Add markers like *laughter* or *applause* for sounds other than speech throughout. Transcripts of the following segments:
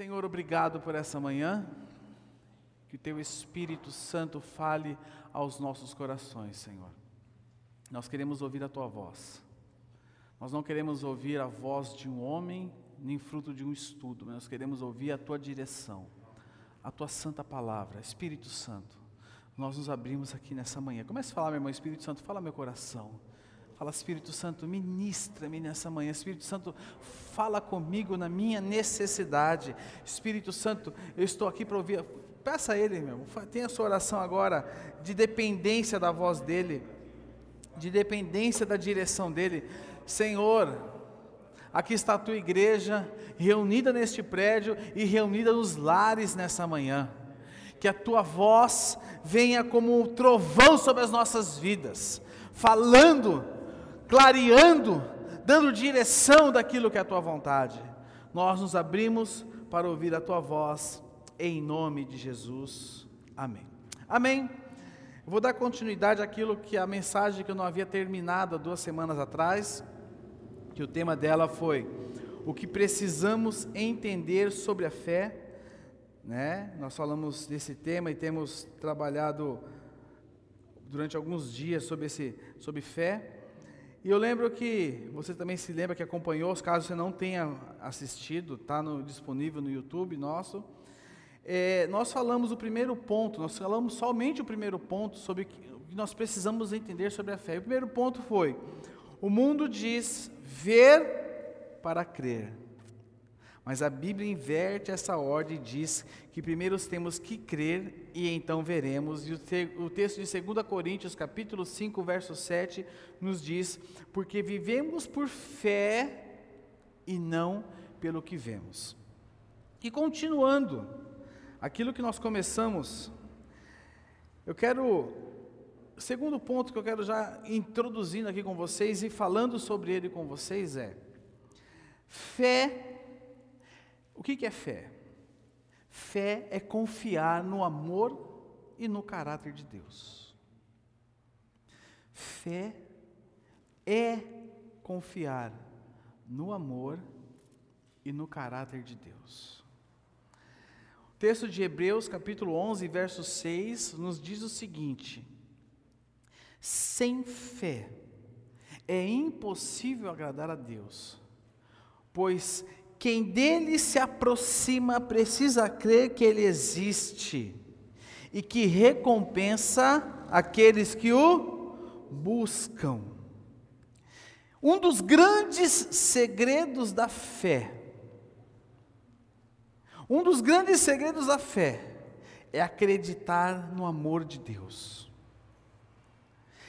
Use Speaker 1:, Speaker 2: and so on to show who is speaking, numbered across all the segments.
Speaker 1: Senhor, obrigado por essa manhã. Que o teu Espírito Santo fale aos nossos corações, Senhor. Nós queremos ouvir a tua voz. Nós não queremos ouvir a voz de um homem, nem fruto de um estudo, mas nós queremos ouvir a tua direção, a tua santa palavra, Espírito Santo. Nós nos abrimos aqui nessa manhã. Comece a falar, meu irmão, Espírito Santo, fala meu coração. Fala, Espírito Santo, ministra-me nessa manhã. Espírito Santo, fala comigo na minha necessidade. Espírito Santo, eu estou aqui para ouvir. Peça a Ele, meu irmão, tenha a sua oração agora de dependência da voz dEle, de dependência da direção dEle. Senhor, aqui está a tua igreja, reunida neste prédio e reunida nos lares nessa manhã. Que a tua voz venha como um trovão sobre as nossas vidas, falando clareando, dando direção daquilo que é a tua vontade. Nós nos abrimos para ouvir a tua voz, em nome de Jesus. Amém. Amém. Eu vou dar continuidade àquilo que a mensagem que eu não havia terminado há duas semanas atrás, que o tema dela foi o que precisamos entender sobre a fé, né? Nós falamos desse tema e temos trabalhado durante alguns dias sobre esse sobre fé. E eu lembro que você também se lembra que acompanhou, caso você não tenha assistido, está disponível no YouTube nosso. É, nós falamos o primeiro ponto, nós falamos somente o primeiro ponto sobre o que nós precisamos entender sobre a fé. O primeiro ponto foi: o mundo diz ver para crer. Mas a Bíblia inverte essa ordem e diz que primeiro temos que crer e então veremos. E o, te, o texto de 2 Coríntios, capítulo 5, verso 7, nos diz: Porque vivemos por fé e não pelo que vemos. E continuando, aquilo que nós começamos, eu quero. Segundo ponto que eu quero já introduzindo aqui com vocês e falando sobre ele com vocês é: fé o que, é fé? Fé é confiar no amor e no caráter de Deus. Fé é confiar no amor e no caráter de Deus. O texto de Hebreus, capítulo 11, verso 6, nos diz o seguinte: Sem fé é impossível agradar a Deus, pois quem dele se aproxima precisa crer que ele existe e que recompensa aqueles que o buscam. Um dos grandes segredos da fé, um dos grandes segredos da fé é acreditar no amor de Deus,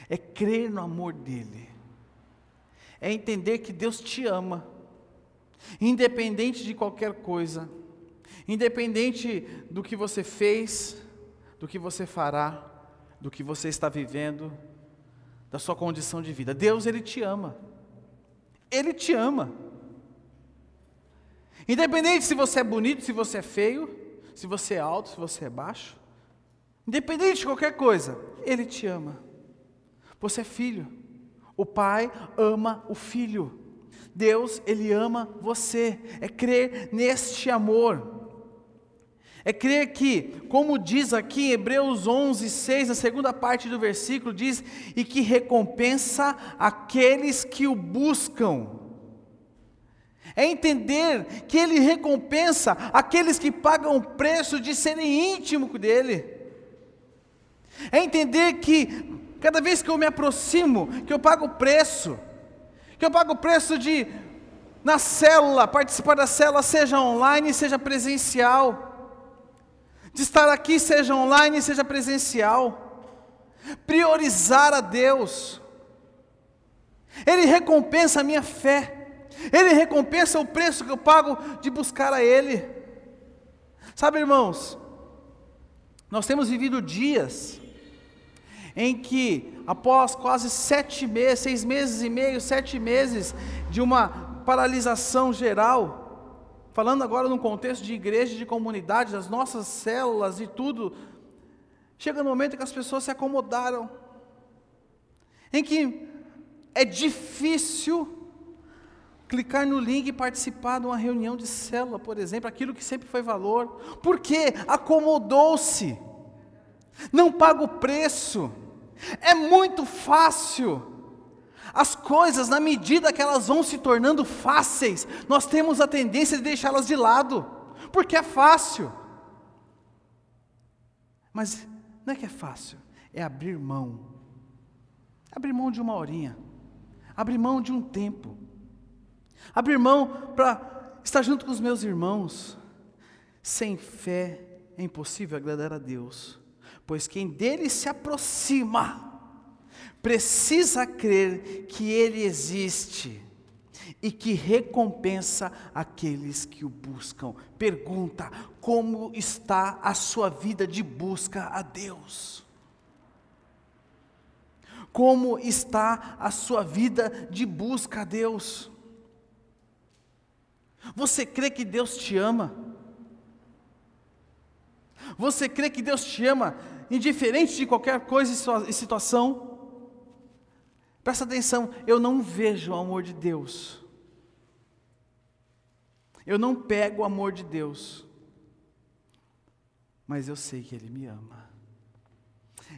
Speaker 1: é crer no amor dEle, é entender que Deus te ama independente de qualquer coisa, independente do que você fez, do que você fará, do que você está vivendo, da sua condição de vida. Deus, Ele te ama. Ele te ama. Independente se você é bonito, se você é feio, se você é alto, se você é baixo, independente de qualquer coisa, Ele te ama. Você é filho. O pai ama o filho. Deus, Ele ama você. É crer neste amor. É crer que, como diz aqui em Hebreus 11, 6, a segunda parte do versículo, diz: e que recompensa aqueles que o buscam. É entender que Ele recompensa aqueles que pagam o preço de serem íntimos dEle. É entender que, cada vez que eu me aproximo, que eu pago o preço, que eu pago o preço de, na célula, participar da célula, seja online, seja presencial, de estar aqui, seja online, seja presencial, priorizar a Deus, Ele recompensa a minha fé, Ele recompensa o preço que eu pago de buscar a Ele. Sabe, irmãos, nós temos vivido dias em que, após quase sete meses, seis meses e meio, sete meses de uma paralisação geral, falando agora num contexto de igreja, de comunidade, das nossas células e tudo, chega no momento que as pessoas se acomodaram, em que é difícil clicar no link e participar de uma reunião de célula, por exemplo, aquilo que sempre foi valor, porque acomodou-se, não paga o preço, é muito fácil. As coisas, na medida que elas vão se tornando fáceis, nós temos a tendência de deixá-las de lado, porque é fácil. Mas não é que é fácil, é abrir mão. Abrir mão de uma horinha, abrir mão de um tempo, abrir mão para estar junto com os meus irmãos. Sem fé é impossível agradar a Deus pois quem dele se aproxima precisa crer que ele existe e que recompensa aqueles que o buscam. Pergunta: como está a sua vida de busca a Deus? Como está a sua vida de busca a Deus? Você crê que Deus te ama? Você crê que Deus te ama indiferente de qualquer coisa e situação. Presta atenção, eu não vejo o amor de Deus. Eu não pego o amor de Deus. Mas eu sei que Ele me ama.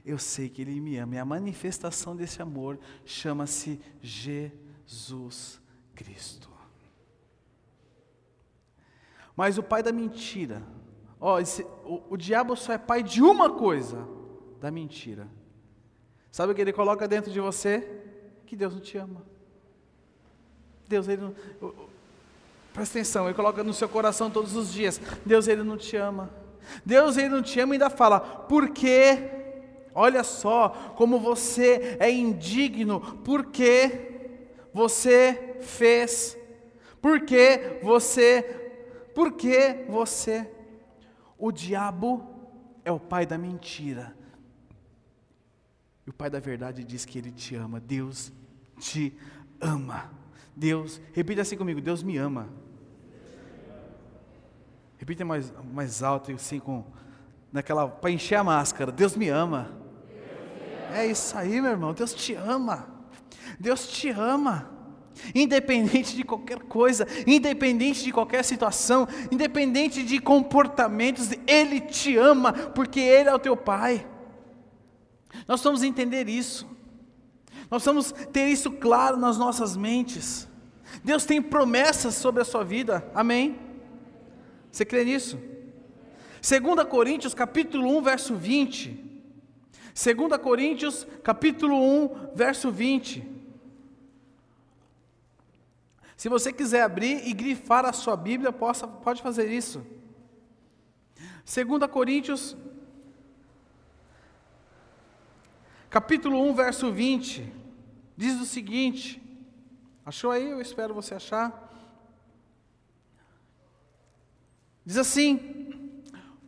Speaker 1: Eu sei que Ele me ama. E a manifestação desse amor chama-se Jesus Cristo. Mas o pai da mentira, Ó, esse, o, o diabo só é pai de uma coisa: da mentira. Sabe o que ele coloca dentro de você? Que Deus não te ama. Deus, ele não. Presta atenção, ele coloca no seu coração todos os dias: Deus, ele não te ama. Deus, ele não te ama e ainda fala: porque, olha só, como você é indigno, porque você fez, porque você, porque você o diabo é o pai da mentira. E o pai da verdade diz que ele te ama. Deus te ama. Deus, repita assim comigo: Deus me ama. Repita mais, mais alto, assim, com naquela para encher a máscara. Deus me ama. É isso aí, meu irmão. Deus te ama. Deus te ama independente de qualquer coisa, independente de qualquer situação, independente de comportamentos, Ele te ama, porque Ele é o teu Pai. Nós vamos entender isso, nós vamos ter isso claro nas nossas mentes. Deus tem promessas sobre a sua vida, amém? Você crê nisso? 2 Coríntios capítulo 1, verso 20. 2 Coríntios capítulo 1, verso 20. Se você quiser abrir e grifar a sua Bíblia, possa, pode fazer isso. 2 Coríntios, capítulo 1, verso 20, diz o seguinte: achou aí? Eu espero você achar. Diz assim: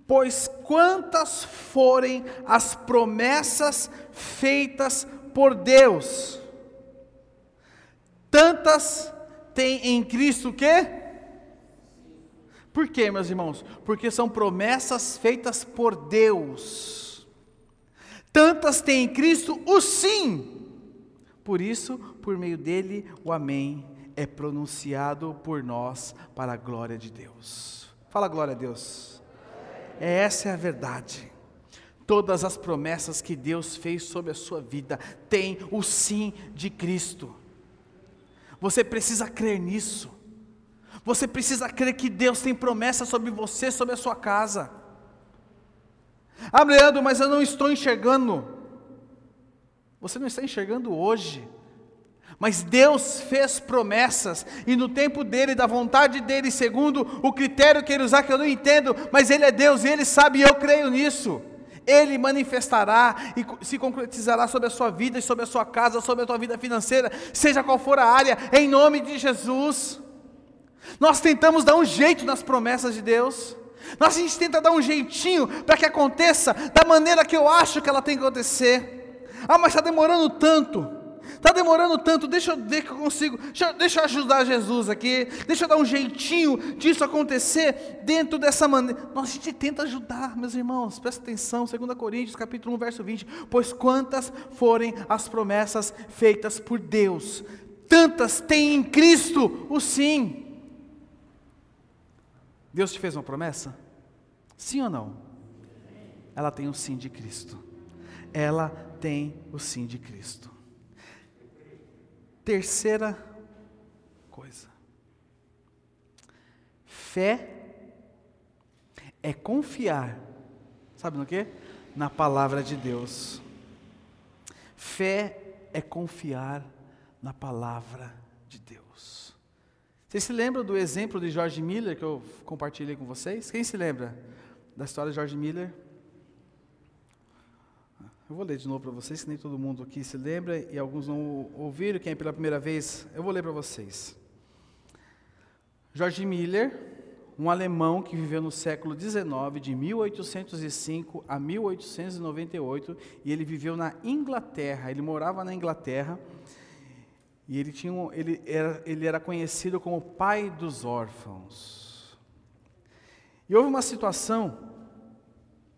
Speaker 1: Pois quantas forem as promessas feitas por Deus, tantas tem em Cristo o quê? Por quê, meus irmãos? Porque são promessas feitas por Deus. Tantas tem em Cristo o sim. Por isso, por meio dele, o amém é pronunciado por nós para a glória de Deus. Fala glória a Deus. Essa é a verdade. Todas as promessas que Deus fez sobre a sua vida têm o sim de Cristo. Você precisa crer nisso. Você precisa crer que Deus tem promessa sobre você, sobre a sua casa. Ah, Leandro, mas eu não estou enxergando. Você não está enxergando hoje. Mas Deus fez promessas, e no tempo dele, da vontade dele, segundo o critério que ele usar, que eu não entendo, mas ele é Deus e ele sabe, e eu creio nisso. Ele manifestará e se concretizará sobre a sua vida, sobre a sua casa, sobre a tua vida financeira, seja qual for a área, em nome de Jesus. Nós tentamos dar um jeito nas promessas de Deus, Nós a gente tenta dar um jeitinho para que aconteça da maneira que eu acho que ela tem que acontecer. Ah, mas está demorando tanto. Está demorando tanto, deixa eu ver que eu consigo. Deixa, deixa, eu ajudar Jesus aqui. Deixa eu dar um jeitinho disso acontecer dentro dessa maneira. Nós a gente tenta ajudar, meus irmãos. Presta atenção, 2 Coríntios, capítulo 1, verso 20. Pois quantas forem as promessas feitas por Deus, tantas tem em Cristo o sim. Deus te fez uma promessa? Sim ou não? Ela tem o sim de Cristo. Ela tem o sim de Cristo. Terceira coisa. Fé é confiar. Sabe no que? Na palavra de Deus. Fé é confiar na palavra de Deus. Vocês se lembram do exemplo de George Miller que eu compartilhei com vocês? Quem se lembra da história de George Miller? Eu vou ler de novo para vocês, que nem todo mundo aqui se lembra e alguns não ouviram. Quem é pela primeira vez, eu vou ler para vocês. George Miller, um alemão que viveu no século XIX, de 1805 a 1898, e ele viveu na Inglaterra. Ele morava na Inglaterra e ele, tinha um, ele, era, ele era conhecido como pai dos órfãos. E houve uma situação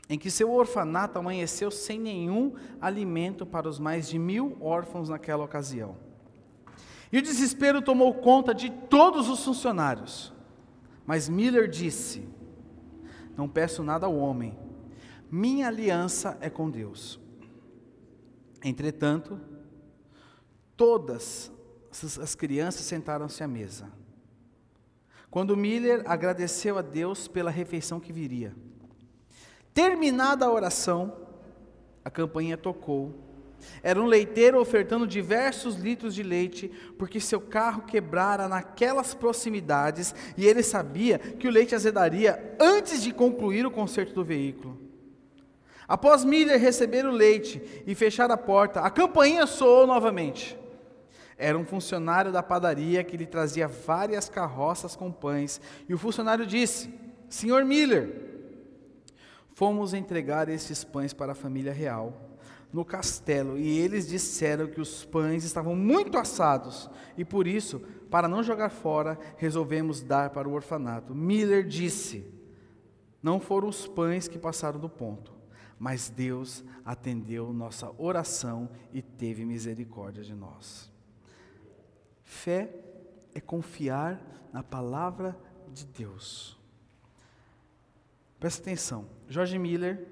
Speaker 1: em que seu orfanato amanheceu sem nenhum alimento para os mais de mil órfãos naquela ocasião. E o desespero tomou conta de todos os funcionários. Mas Miller disse: Não peço nada ao homem, minha aliança é com Deus. Entretanto, todas as crianças sentaram-se à mesa. Quando Miller agradeceu a Deus pela refeição que viria. Terminada a oração, a campainha tocou. Era um leiteiro ofertando diversos litros de leite, porque seu carro quebrara naquelas proximidades e ele sabia que o leite azedaria antes de concluir o conserto do veículo. Após Miller receber o leite e fechar a porta, a campainha soou novamente. Era um funcionário da padaria que lhe trazia várias carroças com pães. E o funcionário disse: Senhor Miller, fomos entregar esses pães para a família real no castelo e eles disseram que os pães estavam muito assados e por isso, para não jogar fora, resolvemos dar para o orfanato. Miller disse: Não foram os pães que passaram do ponto, mas Deus atendeu nossa oração e teve misericórdia de nós. Fé é confiar na palavra de Deus. Presta atenção, George Miller,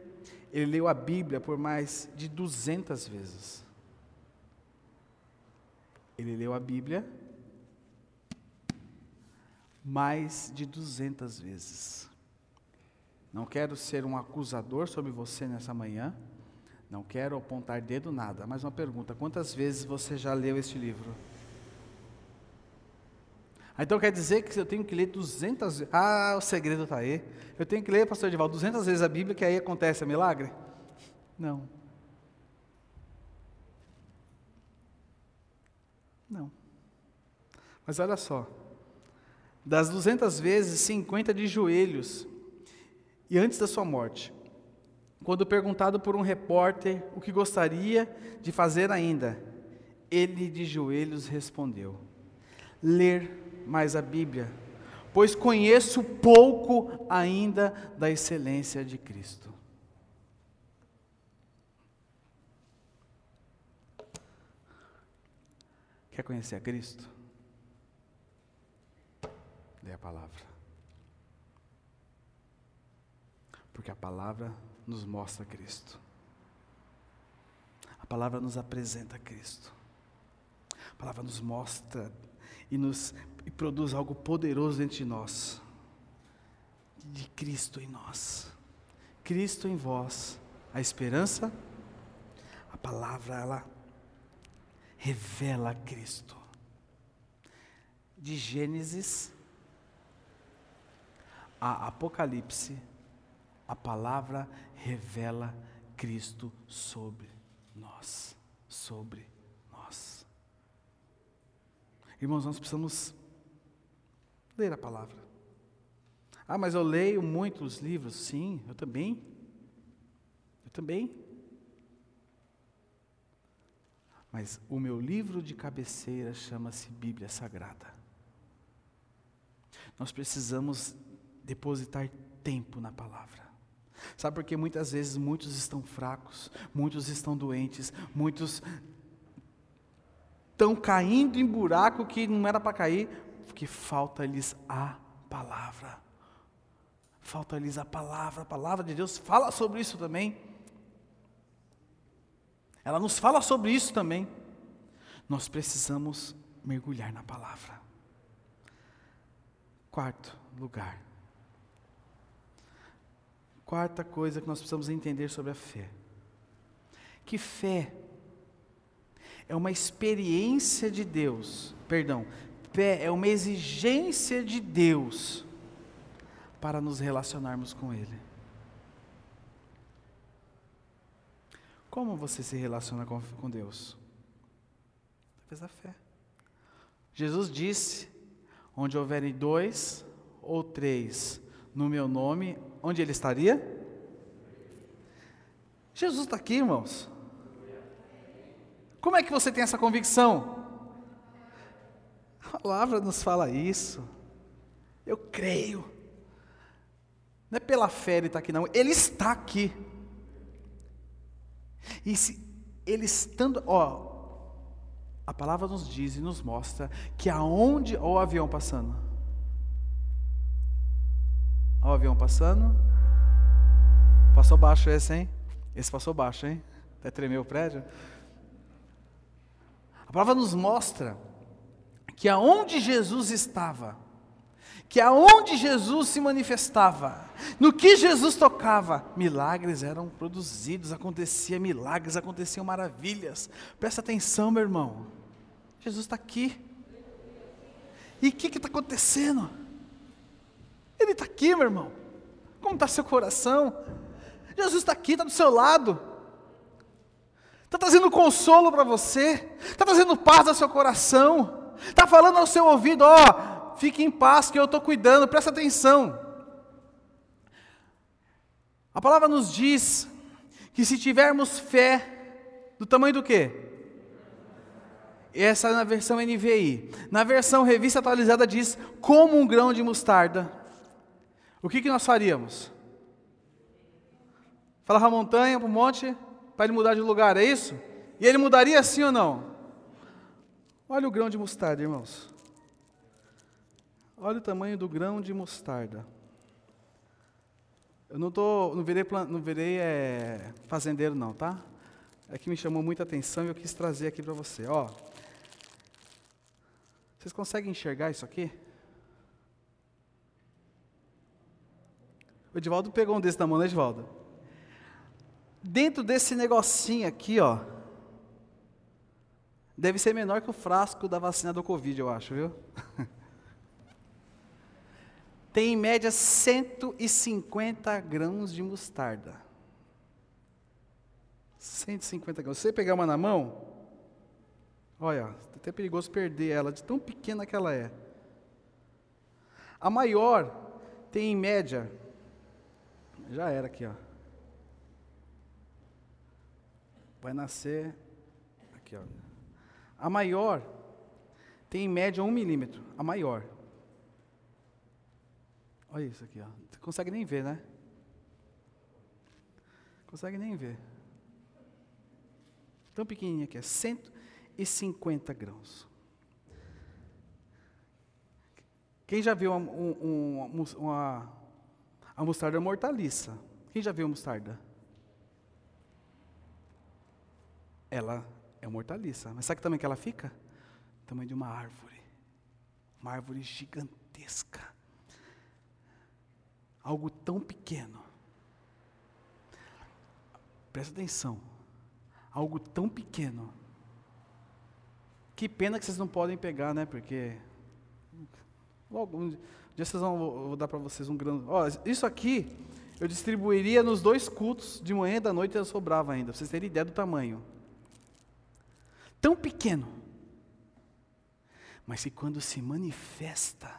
Speaker 1: ele leu a Bíblia por mais de 200 vezes. Ele leu a Bíblia mais de 200 vezes. Não quero ser um acusador sobre você nessa manhã, não quero apontar dedo nada, mas uma pergunta: quantas vezes você já leu este livro? Então quer dizer que eu tenho que ler 200 vezes. Ah, o segredo está aí. Eu tenho que ler, pastor Edivaldo, 200 vezes a Bíblia, que aí acontece o milagre? Não. Não. Mas olha só. Das 200 vezes, 50 de joelhos. E antes da sua morte. Quando perguntado por um repórter o que gostaria de fazer ainda, ele de joelhos respondeu: ler mais a Bíblia, pois conheço pouco ainda da excelência de Cristo. Quer conhecer a Cristo? Lê a palavra. Porque a palavra nos mostra Cristo. A palavra nos apresenta Cristo. A palavra nos mostra e nos e produz algo poderoso dentro de nós. De Cristo em nós. Cristo em vós. A esperança, a palavra, ela revela Cristo. De Gênesis a Apocalipse, a palavra revela Cristo sobre nós, sobre nós. Irmãos, nós precisamos ler a palavra. Ah, mas eu leio muitos livros. Sim, eu também. Eu também. Mas o meu livro de cabeceira chama-se Bíblia Sagrada. Nós precisamos depositar tempo na palavra. Sabe por que muitas vezes muitos estão fracos, muitos estão doentes, muitos estão caindo em buraco que não era para cair, porque falta-lhes a palavra. Falta-lhes a palavra, a palavra de Deus fala sobre isso também. Ela nos fala sobre isso também. Nós precisamos mergulhar na palavra. Quarto lugar. Quarta coisa que nós precisamos entender sobre a fé. Que fé é uma experiência de Deus, perdão, fé é uma exigência de Deus para nos relacionarmos com Ele. Como você se relaciona com, com Deus? Através da fé. Jesus disse: onde houverem dois ou três no meu nome, onde ele estaria? Jesus está aqui, irmãos. Como é que você tem essa convicção? A palavra nos fala isso. Eu creio. Não é pela fé ele está aqui, não. Ele está aqui. E se ele estando, ó, a palavra nos diz e nos mostra que aonde, ó o avião passando. Ó o avião passando. Passou baixo esse, hein? Esse passou baixo, hein? Até tremeu o prédio. Palavra nos mostra que aonde Jesus estava, que aonde Jesus se manifestava, no que Jesus tocava, milagres eram produzidos, acontecia milagres, aconteciam maravilhas. Presta atenção, meu irmão. Jesus está aqui. E o que está acontecendo? Ele está aqui, meu irmão. Como está seu coração? Jesus está aqui, está do seu lado. Está trazendo consolo para você. Está trazendo paz ao seu coração. Está falando ao seu ouvido, ó, oh, fique em paz que eu estou cuidando, presta atenção. A palavra nos diz que se tivermos fé, do tamanho do quê? Essa é na versão NVI. Na versão revista atualizada diz como um grão de mostarda. O que, que nós faríamos? Falar a montanha, para o monte, para ele mudar de lugar, é isso? E ele mudaria sim ou não? Olha o grão de mostarda, irmãos. Olha o tamanho do grão de mostarda. Eu não tô, não virei, não virei é, fazendeiro não, tá? É que me chamou muita atenção e eu quis trazer aqui para você. Ó, vocês conseguem enxergar isso aqui? O Edivaldo pegou um desse na mão, né, Edivaldo? Dentro desse negocinho aqui, ó, deve ser menor que o frasco da vacina do Covid, eu acho, viu? *laughs* Tem em média 150 grãos de mostarda. 150 grãos. Se você pegar uma na mão, olha, é até perigoso perder ela, de tão pequena que ela é. A maior tem em média, já era aqui, ó. Vai nascer aqui, ó. A maior tem em média um milímetro, a maior. Olha isso aqui, ó. Você consegue nem ver, né? Consegue nem ver. Tão pequenininha que é 150 grãos. Quem já viu uma, uma, uma, a mostarda mortaliça? Quem já viu a mostarda? Ela é uma hortaliça. Mas sabe também que ela fica? Tamanho de uma árvore. Uma árvore gigantesca. Algo tão pequeno. Presta atenção. Algo tão pequeno. Que pena que vocês não podem pegar, né? Porque logo um dia vocês vão vou dar para vocês um grande. Ó, isso aqui eu distribuiria nos dois cultos de manhã e da noite e sobrava ainda. Pra vocês terem ideia do tamanho tão pequeno, mas que quando se manifesta,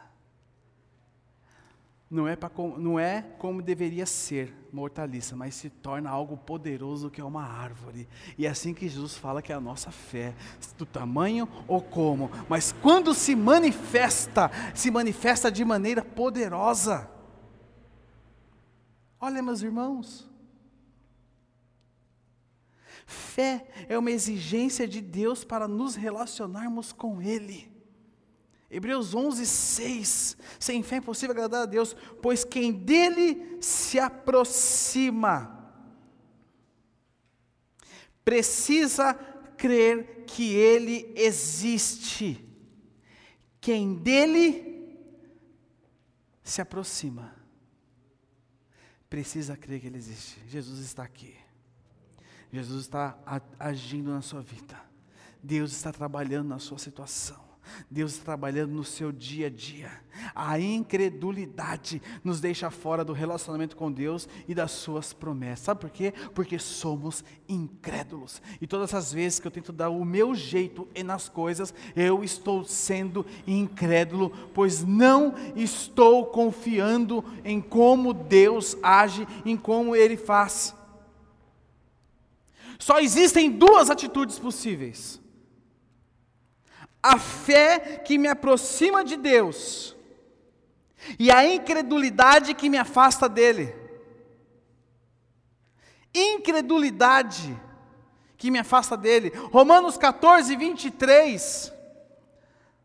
Speaker 1: não é, pra, não é como deveria ser uma hortaliça, mas se torna algo poderoso que é uma árvore. E é assim que Jesus fala que é a nossa fé, do tamanho ou como, mas quando se manifesta, se manifesta de maneira poderosa. Olha, meus irmãos, fé é uma exigência de Deus para nos relacionarmos com Ele. Hebreus 11, 6. Sem fé é impossível agradar a Deus, pois quem dele se aproxima precisa crer que ele existe. Quem dele se aproxima precisa crer que ele existe. Jesus está aqui. Jesus está agindo na sua vida. Deus está trabalhando na sua situação. Deus está trabalhando no seu dia a dia. A incredulidade nos deixa fora do relacionamento com Deus e das suas promessas. Sabe por quê? Porque somos incrédulos. E todas as vezes que eu tento dar o meu jeito nas coisas, eu estou sendo incrédulo, pois não estou confiando em como Deus age, em como Ele faz. Só existem duas atitudes possíveis a fé que me aproxima de Deus e a incredulidade que me afasta dele. Incredulidade que me afasta dele. Romanos 14, 23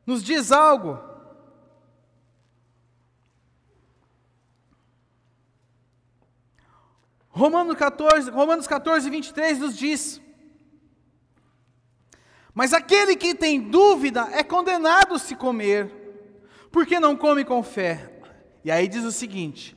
Speaker 1: nos diz algo. Romanos 14, Romanos 14, 23 nos diz: mas aquele que tem dúvida é condenado se comer, porque não come com fé. E aí diz o seguinte: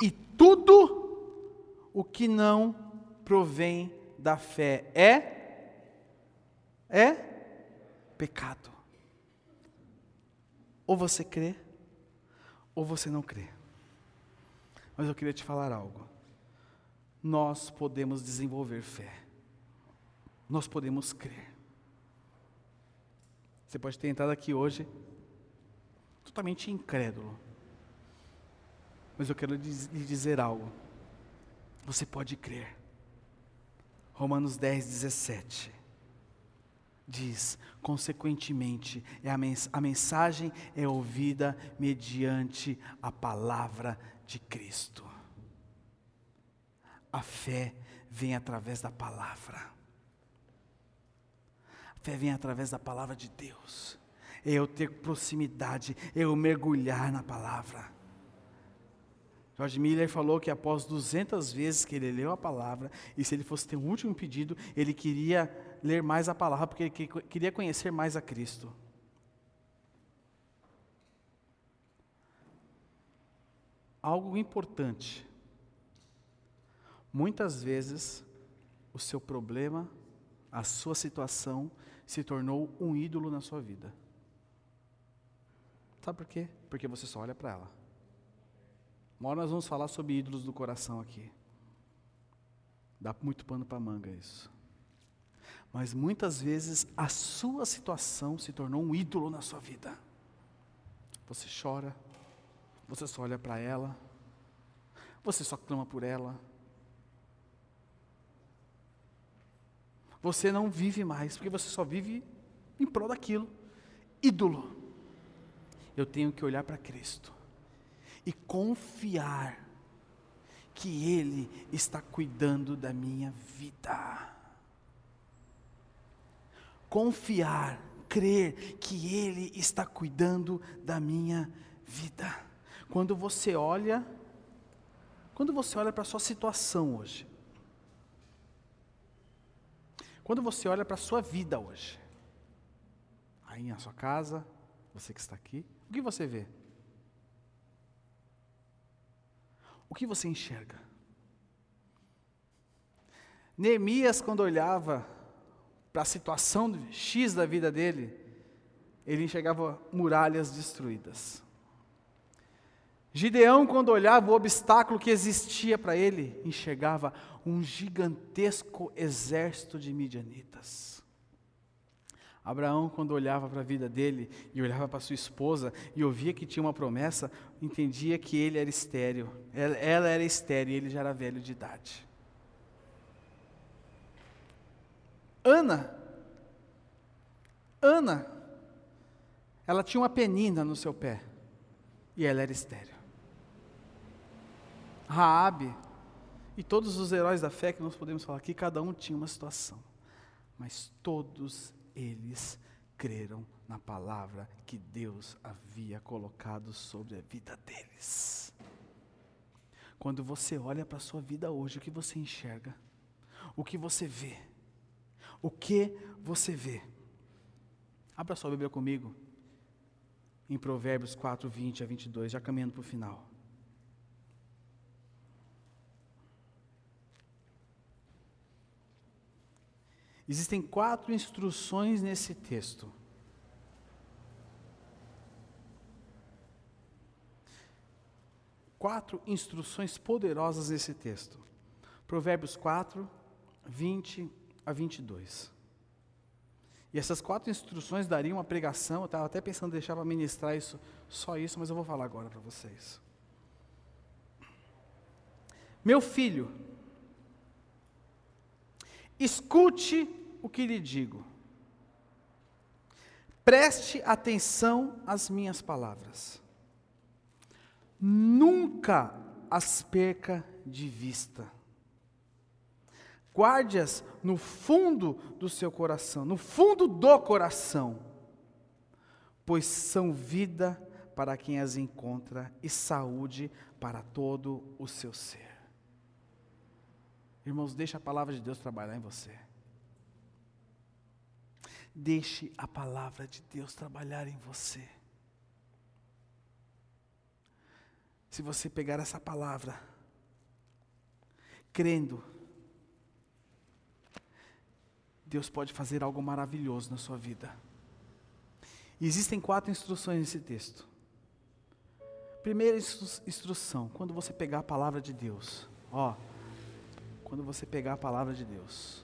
Speaker 1: E tudo o que não provém da fé é é pecado. Ou você crê, ou você não crê. Mas eu queria te falar algo. Nós podemos desenvolver fé. Nós podemos crer. Você pode ter entrado aqui hoje totalmente incrédulo. Mas eu quero lhe dizer algo. Você pode crer. Romanos 10, 17 diz: consequentemente, é a, mens a mensagem é ouvida mediante a palavra de Cristo. A fé vem através da palavra. A fé vem através da palavra de Deus. É eu ter proximidade, é eu mergulhar na palavra. George Miller falou que após 200 vezes que ele leu a palavra, e se ele fosse ter um último pedido, ele queria ler mais a palavra, porque ele queria conhecer mais a Cristo. Algo importante. Muitas vezes, o seu problema, a sua situação, se tornou um ídolo na sua vida. Sabe por quê? Porque você só olha para ela. Uma hora nós vamos falar sobre ídolos do coração aqui. Dá muito pano para manga isso. Mas muitas vezes a sua situação se tornou um ídolo na sua vida. Você chora, você só olha para ela, você só clama por ela. Você não vive mais, porque você só vive em prol daquilo. Ídolo. Eu tenho que olhar para Cristo e confiar que Ele está cuidando da minha vida. Confiar, crer que Ele está cuidando da minha vida. Quando você olha, quando você olha para a sua situação hoje, quando você olha para a sua vida hoje, aí na sua casa, você que está aqui, o que você vê? O que você enxerga? Neemias, quando olhava para a situação X da vida dele, ele enxergava muralhas destruídas. Gideão, quando olhava o obstáculo que existia para ele, enxergava um gigantesco exército de midianitas. Abraão, quando olhava para a vida dele e olhava para sua esposa e ouvia que tinha uma promessa, entendia que ele era estéril, ela, ela era estéril e ele já era velho de idade. Ana, Ana, ela tinha uma penina no seu pé e ela era estéril. Raabe e todos os heróis da fé que nós podemos falar aqui, cada um tinha uma situação, mas todos eles creram na palavra que Deus havia colocado sobre a vida deles. Quando você olha para a sua vida hoje, o que você enxerga? O que você vê? O que você vê? Abra sua Bíblia comigo. Em Provérbios 4, 20 a 22, já caminhando para o final. Existem quatro instruções nesse texto. Quatro instruções poderosas nesse texto. Provérbios 4, 20 a 22. E essas quatro instruções dariam uma pregação. Eu estava até pensando em deixar para ministrar isso, só isso, mas eu vou falar agora para vocês. Meu filho, escute o que lhe digo. Preste atenção às minhas palavras. Nunca as perca de vista. Guarde-as no fundo do seu coração, no fundo do coração, pois são vida para quem as encontra e saúde para todo o seu ser. Irmãos, deixe a palavra de Deus trabalhar em você. Deixe a palavra de Deus trabalhar em você. Se você pegar essa palavra, crendo, Deus pode fazer algo maravilhoso na sua vida. E existem quatro instruções nesse texto. Primeira instrução, quando você pegar a palavra de Deus, ó, quando você pegar a palavra de Deus,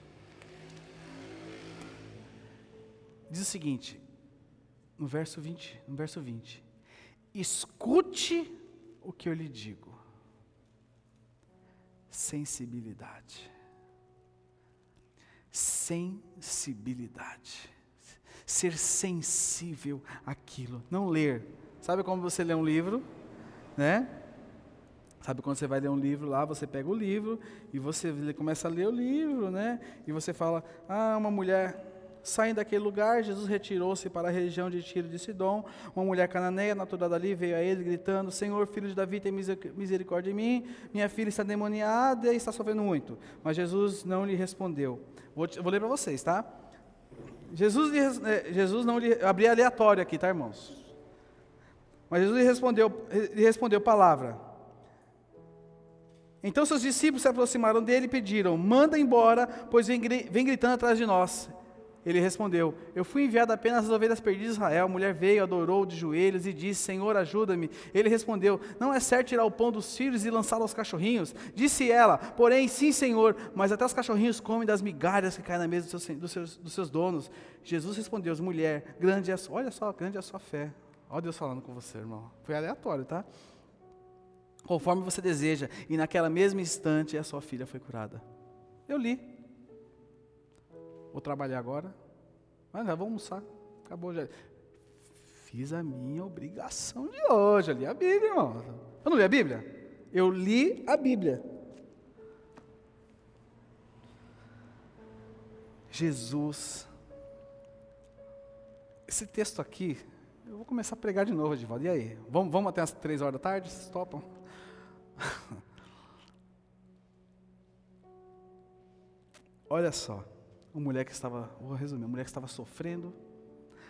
Speaker 1: diz o seguinte, no verso 20, no verso 20: Escute o que eu lhe digo. Sensibilidade. Sensibilidade. Ser sensível àquilo, não ler. Sabe como você lê um livro, né? Sabe quando você vai ler um livro lá, você pega o livro e você começa a ler o livro, né? E você fala: "Ah, uma mulher Saindo daquele lugar, Jesus retirou-se para a região de Tiro de Sidom. Uma mulher cananeia, natural dali, veio a ele, gritando: Senhor, filho de Davi, tem misericórdia de mim. Minha filha está demoniada e está sofrendo muito. Mas Jesus não lhe respondeu. Vou, vou ler para vocês, tá? Jesus, lhe, é, Jesus não lhe. Abri aleatório aqui, tá, irmãos? Mas Jesus lhe respondeu, lhe respondeu palavra. Então seus discípulos se aproximaram dele e pediram: Manda embora, pois vem, gritando atrás de nós. Ele respondeu: Eu fui enviado apenas às ovelhas perdidas de Israel. A mulher veio, adorou de joelhos e disse: Senhor, ajuda-me. Ele respondeu: Não é certo tirar o pão dos filhos e lançá-lo aos cachorrinhos? Disse ela: Porém, sim, Senhor, mas até os cachorrinhos comem das migalhas que caem na mesa dos seus, dos seus, dos seus donos. Jesus respondeu: Mulher, grande é a sua, olha só, grande é a sua fé. Olha Deus falando com você, irmão. Foi aleatório, tá? Conforme você deseja, e naquela mesma instante a sua filha foi curada. Eu li. Vou trabalhar agora. Mas já vou almoçar. Acabou já. Fiz a minha obrigação de hoje. Eu li a Bíblia, irmão. Eu não li a Bíblia? Eu li a Bíblia. Jesus. Esse texto aqui, eu vou começar a pregar de novo, Edivaldo. E aí? Vamos, vamos até as três horas da tarde? Vocês topam? *laughs* Olha só uma mulher que estava, vou resumir, uma mulher que estava sofrendo,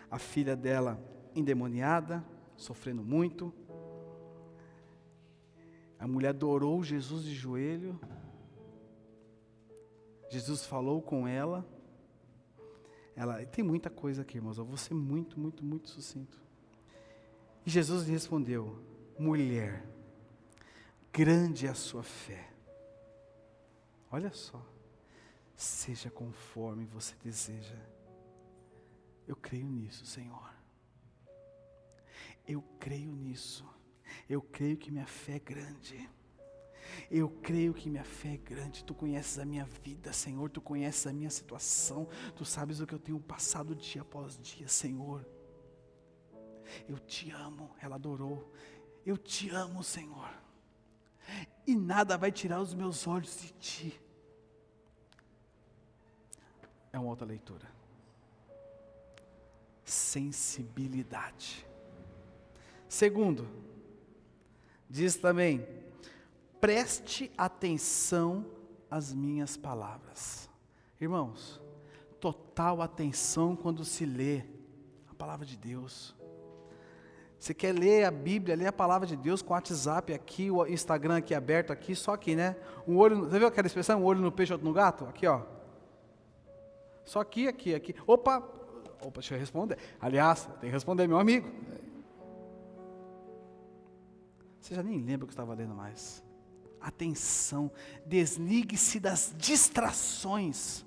Speaker 1: a filha dela endemoniada, sofrendo muito. A mulher adorou Jesus de joelho. Jesus falou com ela. Ela tem muita coisa aqui, irmãos. Eu vou ser muito, muito, muito sucinto. E Jesus lhe respondeu: Mulher, grande é a sua fé. Olha só. Seja conforme você deseja. Eu creio nisso, Senhor. Eu creio nisso. Eu creio que minha fé é grande. Eu creio que minha fé é grande. Tu conheces a minha vida, Senhor. Tu conheces a minha situação. Tu sabes o que eu tenho passado dia após dia, Senhor. Eu te amo. Ela adorou. Eu te amo, Senhor. E nada vai tirar os meus olhos de ti. É uma outra leitura. Sensibilidade. Segundo, diz também: preste atenção às minhas palavras. Irmãos, total atenção quando se lê a palavra de Deus. Você quer ler a Bíblia, ler a palavra de Deus com o WhatsApp aqui, o Instagram aqui aberto aqui, só aqui, né? Um olho, você viu aquela expressão? Um olho no peixe, outro no gato? Aqui, ó. Só aqui, aqui, aqui. Opa, opa, deixa eu responder. Aliás, tem que responder, meu amigo. Você já nem lembra o que estava lendo mais. Atenção, desligue-se das distrações.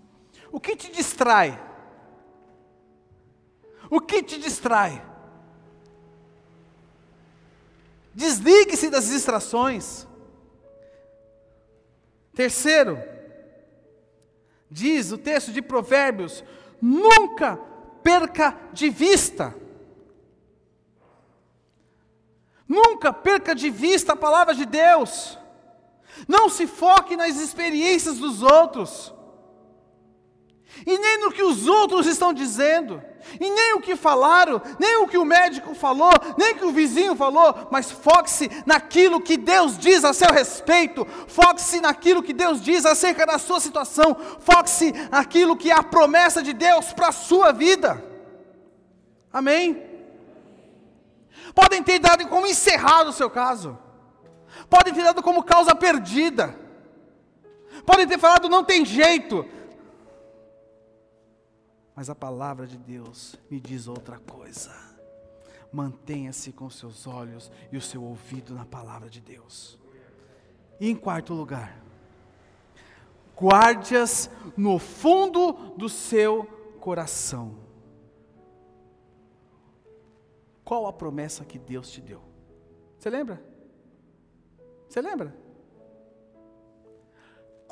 Speaker 1: O que te distrai? O que te distrai? Desligue-se das distrações. Terceiro, diz o texto de Provérbios: nunca perca de vista. Nunca perca de vista a palavra de Deus. Não se foque nas experiências dos outros. E nem no que os outros estão dizendo, e nem o que falaram, nem o que o médico falou, nem o que o vizinho falou, mas foque-se naquilo que Deus diz a seu respeito, foque-se naquilo que Deus diz acerca da sua situação, foque-se naquilo que é a promessa de Deus para a sua vida. Amém? Podem ter dado como encerrado o seu caso, podem ter dado como causa perdida, podem ter falado não tem jeito, mas a palavra de Deus me diz outra coisa. Mantenha-se com seus olhos e o seu ouvido na palavra de Deus. E em quarto lugar, guarde-as no fundo do seu coração. Qual a promessa que Deus te deu? Você lembra? Você lembra?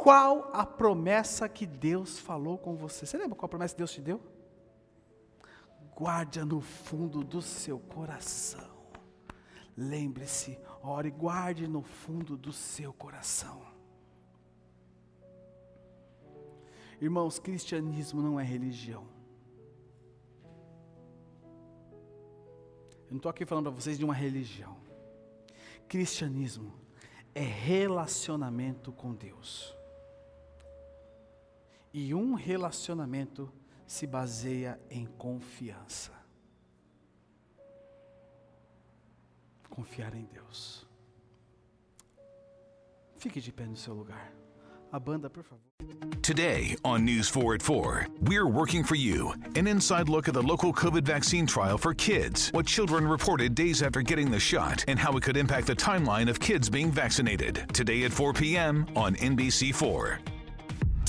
Speaker 1: Qual a promessa que Deus falou com você? Você lembra qual a promessa que Deus te deu? Guarde-a no fundo do seu coração. Lembre-se, ore, guarde no fundo do seu coração. Irmãos, cristianismo não é religião. Eu não estou aqui falando para vocês de uma religião. Cristianismo é relacionamento com Deus. E um relacionamento se baseia em confiança. Confiar em Deus. Fique de pé no seu lugar. A banda, por favor.
Speaker 2: Today on News 4 at 4, we're working for you. An inside look at the local COVID vaccine trial for kids, what children reported days after getting the shot, and how it could impact the timeline of kids being vaccinated. Today at 4 p.m. on NBC4.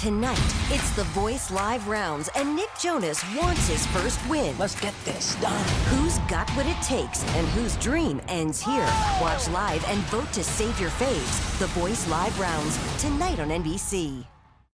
Speaker 3: Tonight, it's the Voice Live rounds, and Nick Jonas wants his first win.
Speaker 4: Let's get this done.
Speaker 3: Who's got what it takes and whose dream ends here? Watch live and vote to save your faves. The Voice Live rounds, tonight on NBC.